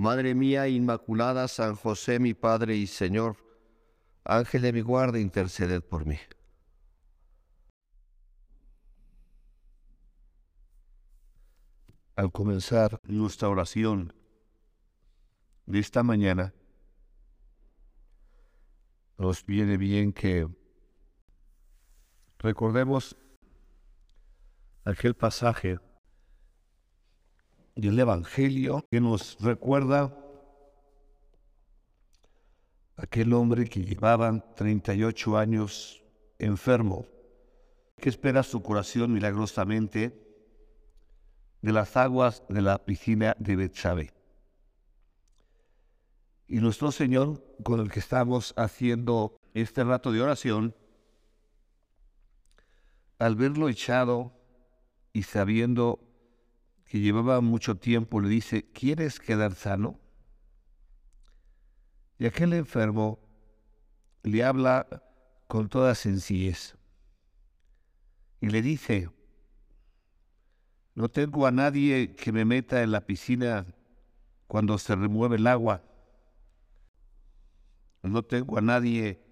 Madre mía Inmaculada, San José mi Padre y Señor, Ángel de mi guarda, interceded por mí. Al comenzar nuestra oración de esta mañana, nos viene bien que recordemos aquel pasaje del Evangelio que nos recuerda aquel hombre que llevaba 38 años enfermo, que espera su curación milagrosamente de las aguas de la piscina de Betsabé. Y nuestro Señor, con el que estamos haciendo este rato de oración, al verlo echado y sabiendo que llevaba mucho tiempo, le dice, ¿quieres quedar sano? Y aquel enfermo le habla con toda sencillez y le dice, no tengo a nadie que me meta en la piscina cuando se remueve el agua. No tengo a nadie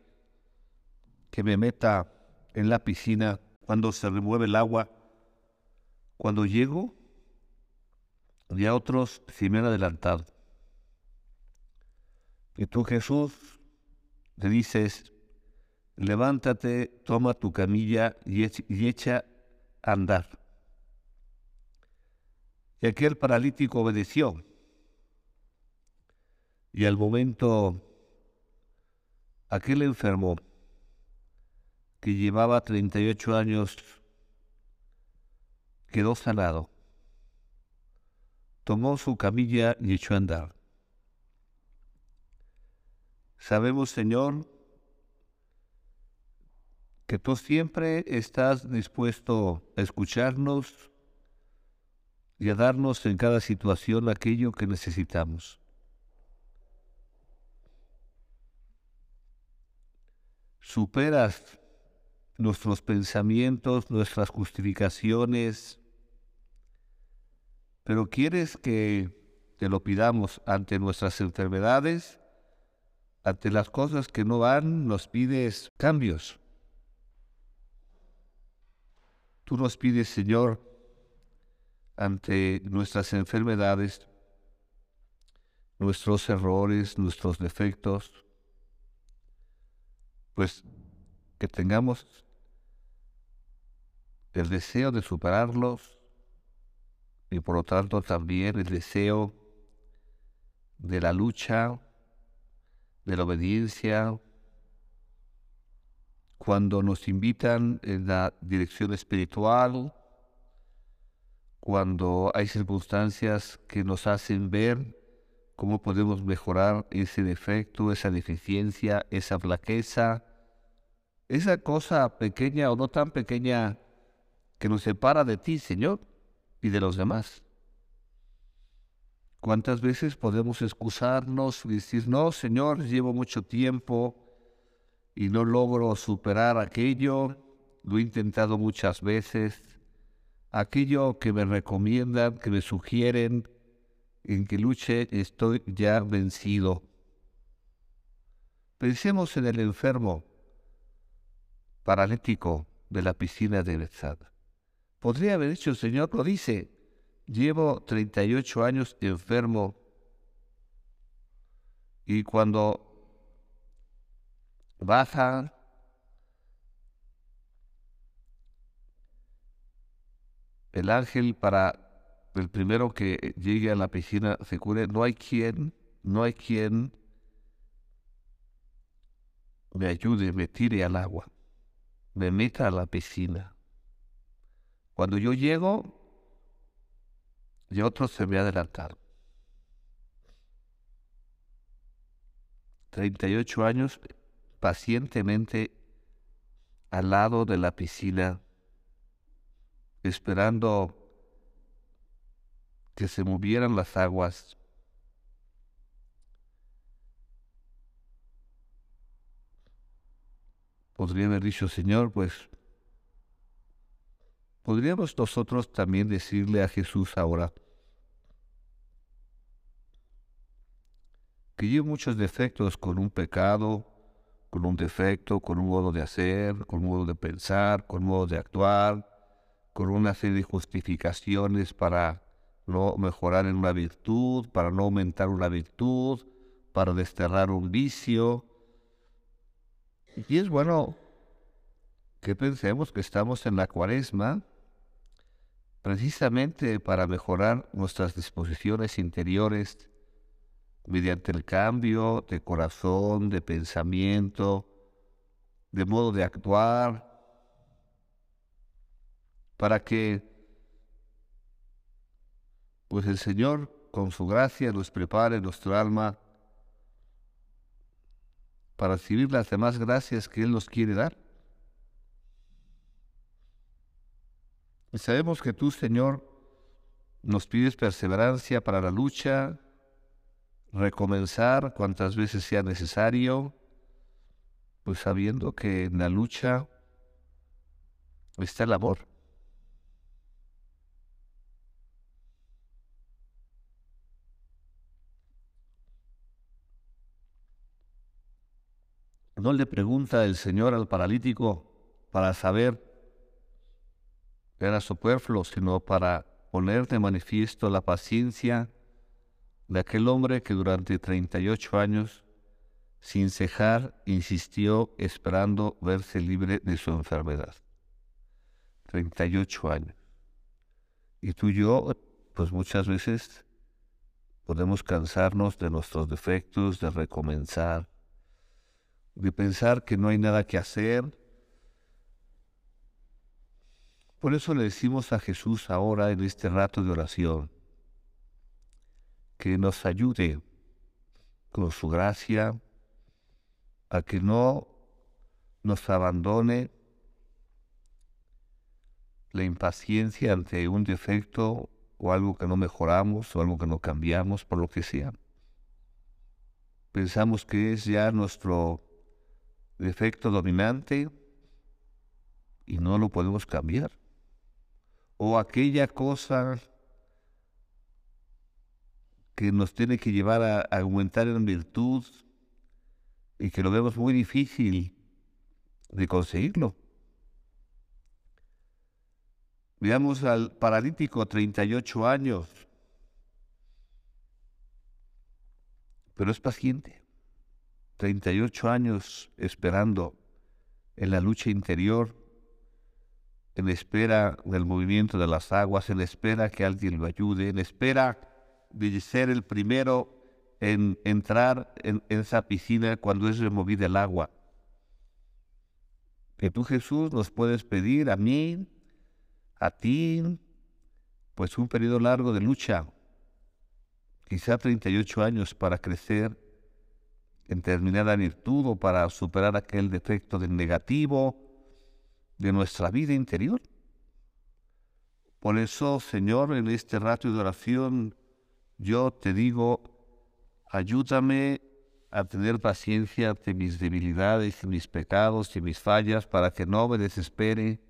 que me meta en la piscina cuando se remueve el agua. Cuando llego, y a otros si me han adelantado. Y tú Jesús le dices, levántate, toma tu camilla y, echa a andar. Y aquel paralítico obedeció. Y al momento, aquel enfermo que llevaba 38 años quedó sanado tomó su camilla y echó a andar. Sabemos, Señor, que tú siempre estás dispuesto a escucharnos y a darnos en cada situación aquello que necesitamos. Superas nuestros pensamientos, nuestras justificaciones, pero quieres que te lo pidamos ante nuestras enfermedades, ante las cosas que no van, nos pides cambios. Tú nos pides, Señor, ante nuestras enfermedades, nuestros errores, nuestros defectos, pues que tengamos el deseo de superarlos y por lo tanto también el deseo de la lucha, de la obediencia, cuando nos invitan en la dirección espiritual, cuando hay circunstancias que nos hacen ver cómo podemos mejorar ese defecto, esa deficiencia, esa flaqueza, esa cosa pequeña o no tan pequeña que nos separa de ti, Señor y de los demás. ¿Cuántas veces podemos excusarnos y decir, no, Señor, llevo mucho tiempo y no logro superar aquello, lo he intentado muchas veces, aquello que me recomiendan, que me sugieren, en que luche, estoy ya vencido. Pensemos en el enfermo paralítico de la piscina de Bethsaida. Podría haber dicho, el Señor lo dice, llevo 38 años enfermo y cuando baja el ángel para el primero que llegue a la piscina se cure, no hay quien, no hay quien me ayude, me tire al agua, me meta a la piscina. Cuando yo llego, y otros se me adelantaron. 38 años pacientemente al lado de la piscina, esperando que se movieran las aguas. Podría haber dicho, Señor, pues podríamos nosotros también decirle a Jesús ahora, que llevo muchos defectos con un pecado, con un defecto, con un modo de hacer, con un modo de pensar, con un modo de actuar, con una serie de justificaciones para no mejorar en una virtud, para no aumentar una virtud, para desterrar un vicio. Y es bueno que pensemos que estamos en la cuaresma precisamente para mejorar nuestras disposiciones interiores mediante el cambio de corazón, de pensamiento, de modo de actuar, para que pues el Señor con su gracia nos prepare nuestro alma para recibir las demás gracias que Él nos quiere dar. Sabemos que tú, Señor, nos pides perseverancia para la lucha, recomenzar cuantas veces sea necesario, pues sabiendo que en la lucha está el amor. No le pregunta el Señor al paralítico para saber era superfluo, sino para poner de manifiesto la paciencia de aquel hombre que durante 38 años, sin cejar, insistió esperando verse libre de su enfermedad. 38 años. Y tú y yo, pues muchas veces podemos cansarnos de nuestros defectos, de recomenzar, de pensar que no hay nada que hacer. Por eso le decimos a Jesús ahora en este rato de oración, que nos ayude con su gracia a que no nos abandone la impaciencia ante un defecto o algo que no mejoramos o algo que no cambiamos, por lo que sea. Pensamos que es ya nuestro defecto dominante y no lo podemos cambiar. O aquella cosa que nos tiene que llevar a, aumentar en virtud y que lo vemos muy difícil de conseguirlo. Veamos al paralítico, 38 años, pero es paciente. 38 años esperando en la lucha interior, en espera del movimiento de las aguas, en espera que alguien lo ayude, en espera de ser el primero en entrar en, esa piscina cuando es removida el agua. Que tú Jesús nos puedes pedir a mí, a ti, pues un periodo largo de lucha, quizá 38 años para crecer en determinada virtud o para superar aquel defecto del negativo de nuestra vida interior. Por eso, Señor, en este rato de oración, yo te digo, ayúdame a tener paciencia ante mis debilidades y mis pecados y mis fallas para que no me desespere,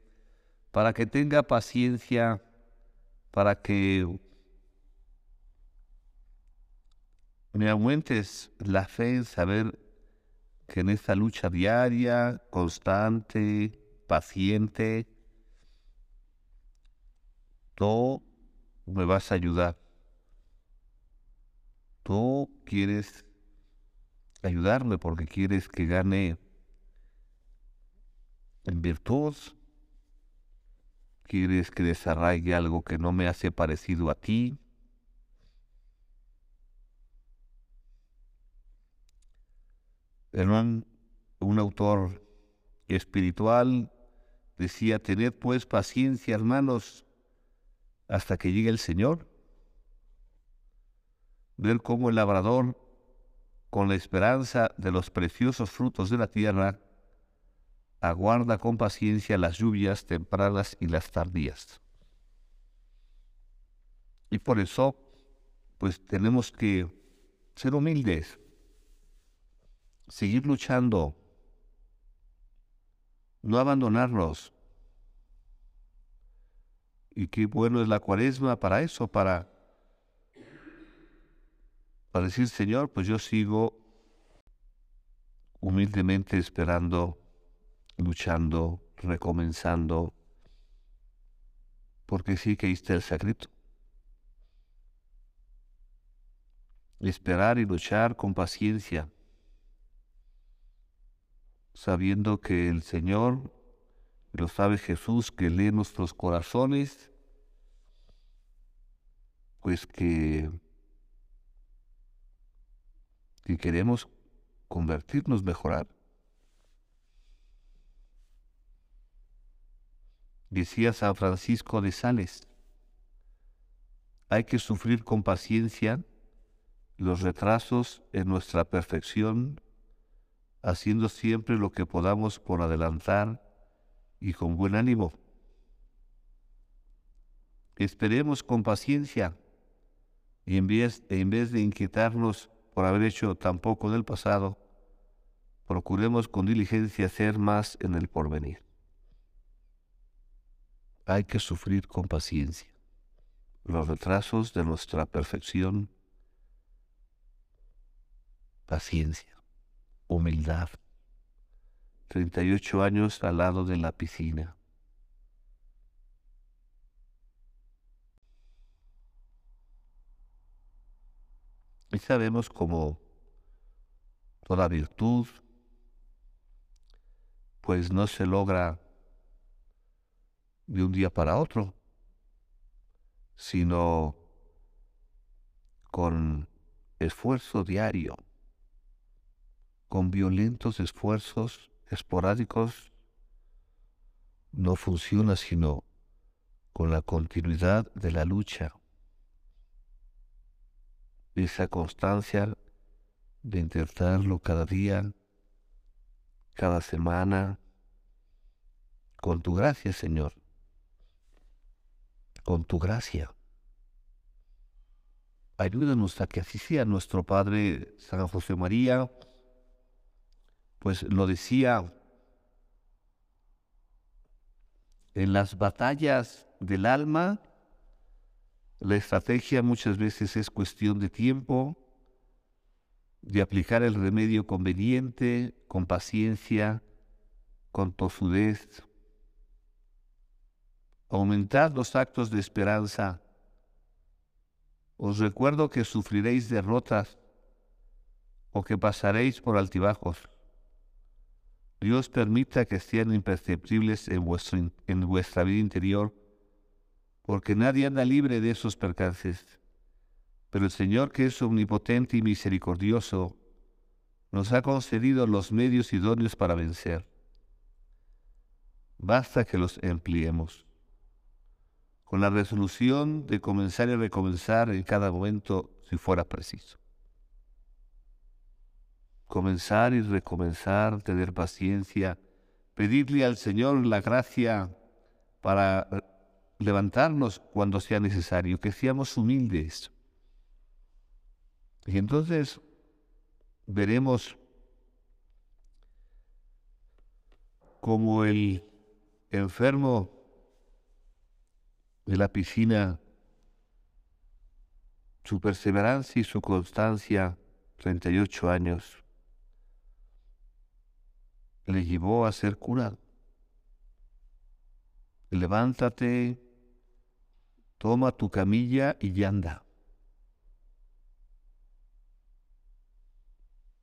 para que tenga paciencia, para que me aumentes la fe en saber que en esta lucha diaria, constante, paciente, tú me vas a ayudar tú quieres ayudarme porque quieres que gane en virtud, quieres que desarraigue algo que no me hace parecido a ti. Hernán, un autor espiritual, decía, tened pues paciencia, hermanos, hasta que llegue el Señor ver cómo el labrador con la esperanza de los preciosos frutos de la tierra, aguarda con paciencia las lluvias tempranas y las tardías. Y por eso, pues tenemos que ser humildes, seguir luchando, no abandonarnos. Y qué bueno es la cuaresma para eso, para, para decir, Señor, pues yo sigo humildemente esperando, luchando, recomenzando, porque sí que está el secreto. Esperar y luchar con paciencia sabiendo que el Señor, lo sabe Jesús, que lee nuestros corazones, pues que, que queremos convertirnos, mejorar. Decía San Francisco de Sales, hay que sufrir con paciencia los retrasos en nuestra perfección haciendo siempre lo que podamos por adelantar y con buen ánimo. Esperemos con paciencia y en vez, de inquietarnos por haber hecho tan poco en el pasado, procuremos con diligencia hacer más en el porvenir. Hay que sufrir con paciencia los retrasos de nuestra perfección. Paciencia humildad. 38 años al lado de la piscina. Y sabemos cómo toda virtud pues no se logra de un día para otro, sino con esfuerzo diario con violentos esfuerzos esporádicos no funciona sino con la continuidad de la lucha, esa constancia de intentarlo cada día, cada semana, con tu gracia, Señor, con tu gracia. Ayúdanos a que así sea nuestro Padre San José María, pues lo decía, en las batallas del alma, la estrategia muchas veces es cuestión de tiempo, de aplicar el remedio conveniente, con paciencia, con tosudez. Aumentad los actos de esperanza. Os recuerdo que sufriréis derrotas o que pasaréis por altibajos Dios permita que sean imperceptibles en, vuestro, en vuestra vida interior, porque nadie anda libre de esos percances. Pero el Señor, que es omnipotente y misericordioso, nos ha concedido los medios idóneos para vencer. Basta que los empleemos, con la resolución de comenzar y recomenzar en cada momento si fuera preciso comenzar y recomenzar, tener paciencia, pedirle al Señor la gracia para levantarnos cuando sea necesario, que seamos humildes. Y entonces veremos como el enfermo de la piscina, su perseverancia y su constancia, 38 años, le llevó a ser curado. Levántate, toma tu camilla y anda.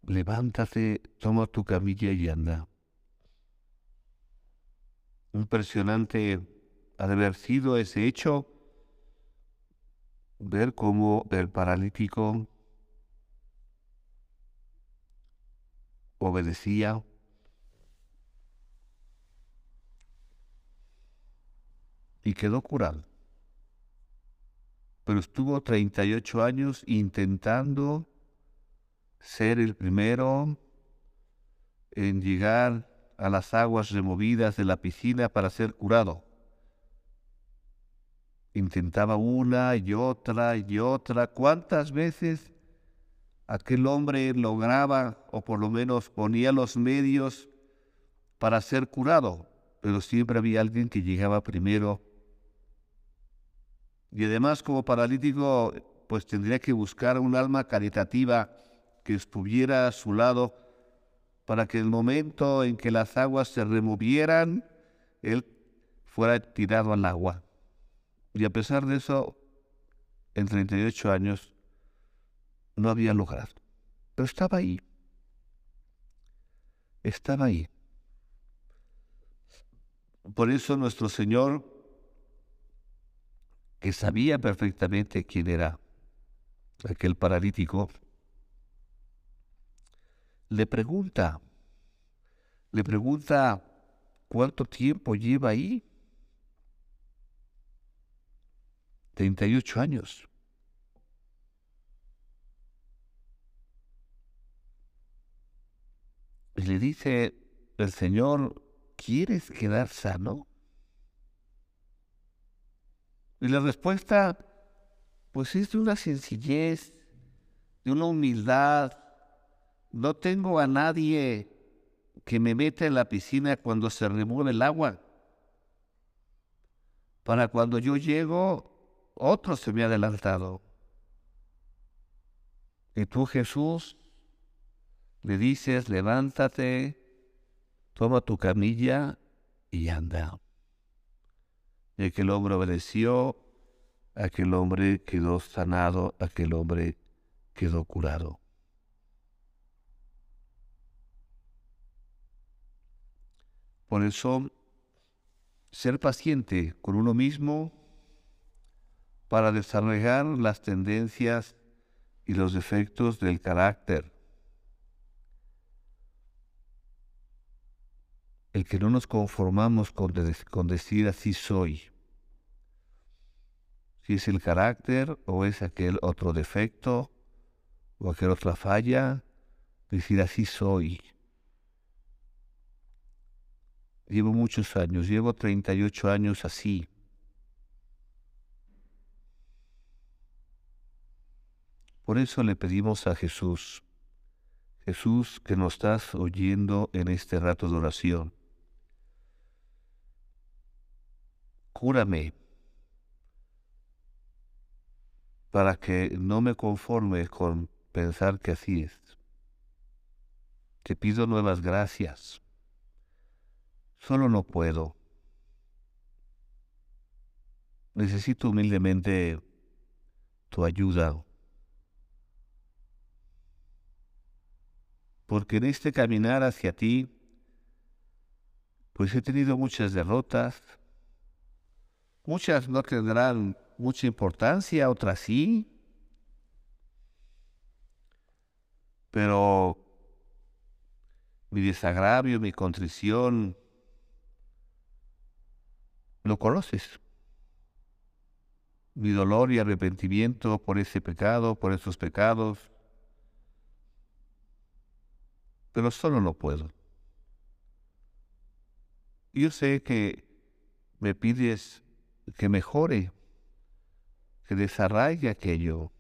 Levántate, toma tu camilla y anda. Impresionante haber sido ese hecho, ver cómo el paralítico obedecía y quedó curado. Pero estuvo 38 años intentando ser el primero en llegar a las aguas removidas de la piscina para ser curado. Intentaba una y otra y otra. ¿Cuántas veces aquel hombre lograba o por lo menos ponía los medios para ser curado? Pero siempre había alguien que llegaba primero. Y además como paralítico, pues tendría que buscar un alma caritativa que estuviera a su lado para que el momento en que las aguas se removieran, él fuera tirado al agua. Y a pesar de eso, en 38 años, no había logrado. Pero estaba ahí. Estaba ahí. Por eso nuestro Señor, que sabía perfectamente quién era aquel paralítico, le pregunta, le pregunta cuánto tiempo lleva ahí. 38 años. Y le dice el Señor, ¿quieres quedar sano? Y la respuesta, pues es de una sencillez, de una humildad. No tengo a nadie que me meta en la piscina cuando se remueve el agua. Para cuando yo llego, otro se me ha adelantado. Y tú, Jesús, le dices, levántate, toma tu camilla y anda. Y aquel hombre obedeció, aquel hombre quedó sanado, aquel hombre quedó curado. Por eso, ser paciente con uno mismo para desarrollar las tendencias y los defectos del carácter. El que no nos conformamos con, decir así soy. Si es el carácter o es aquel otro defecto o aquel otra falla, decir así soy. Llevo muchos años, llevo 38 años así. Por eso le pedimos a Jesús, Jesús que nos estás oyendo en este rato de oración, cúrame para que no me conforme con pensar que así es. Te pido nuevas gracias. Solo no puedo. Necesito humildemente tu ayuda. Porque en este caminar hacia ti, pues he tenido muchas derrotas. Muchas no tendrán mucha importancia, otras sí. Pero mi desagravio, mi contrición, lo conoces. Mi dolor y arrepentimiento por ese pecado, por esos pecados. Pero solo no puedo. Yo sé que me pides que mejore, que desarraigue aquello,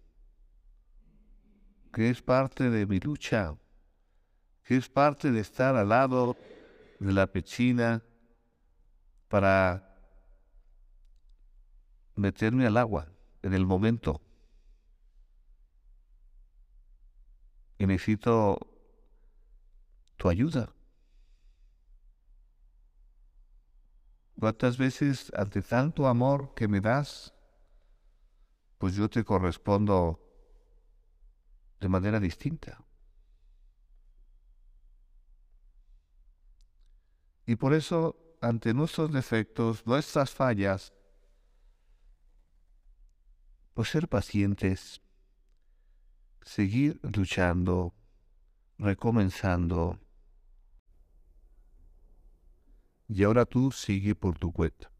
que es parte de mi lucha, que es parte de estar al lado de la pechina para meterme al agua en el momento. Y necesito tu ayuda. ¿Cuántas veces ante tanto amor que me das, pues yo te correspondo de manera distinta? Y por eso, ante nuestros defectos, nuestras fallas, por ser pacientes, seguir luchando, recomenzando. Y ahora tú sigue por tu cuenta.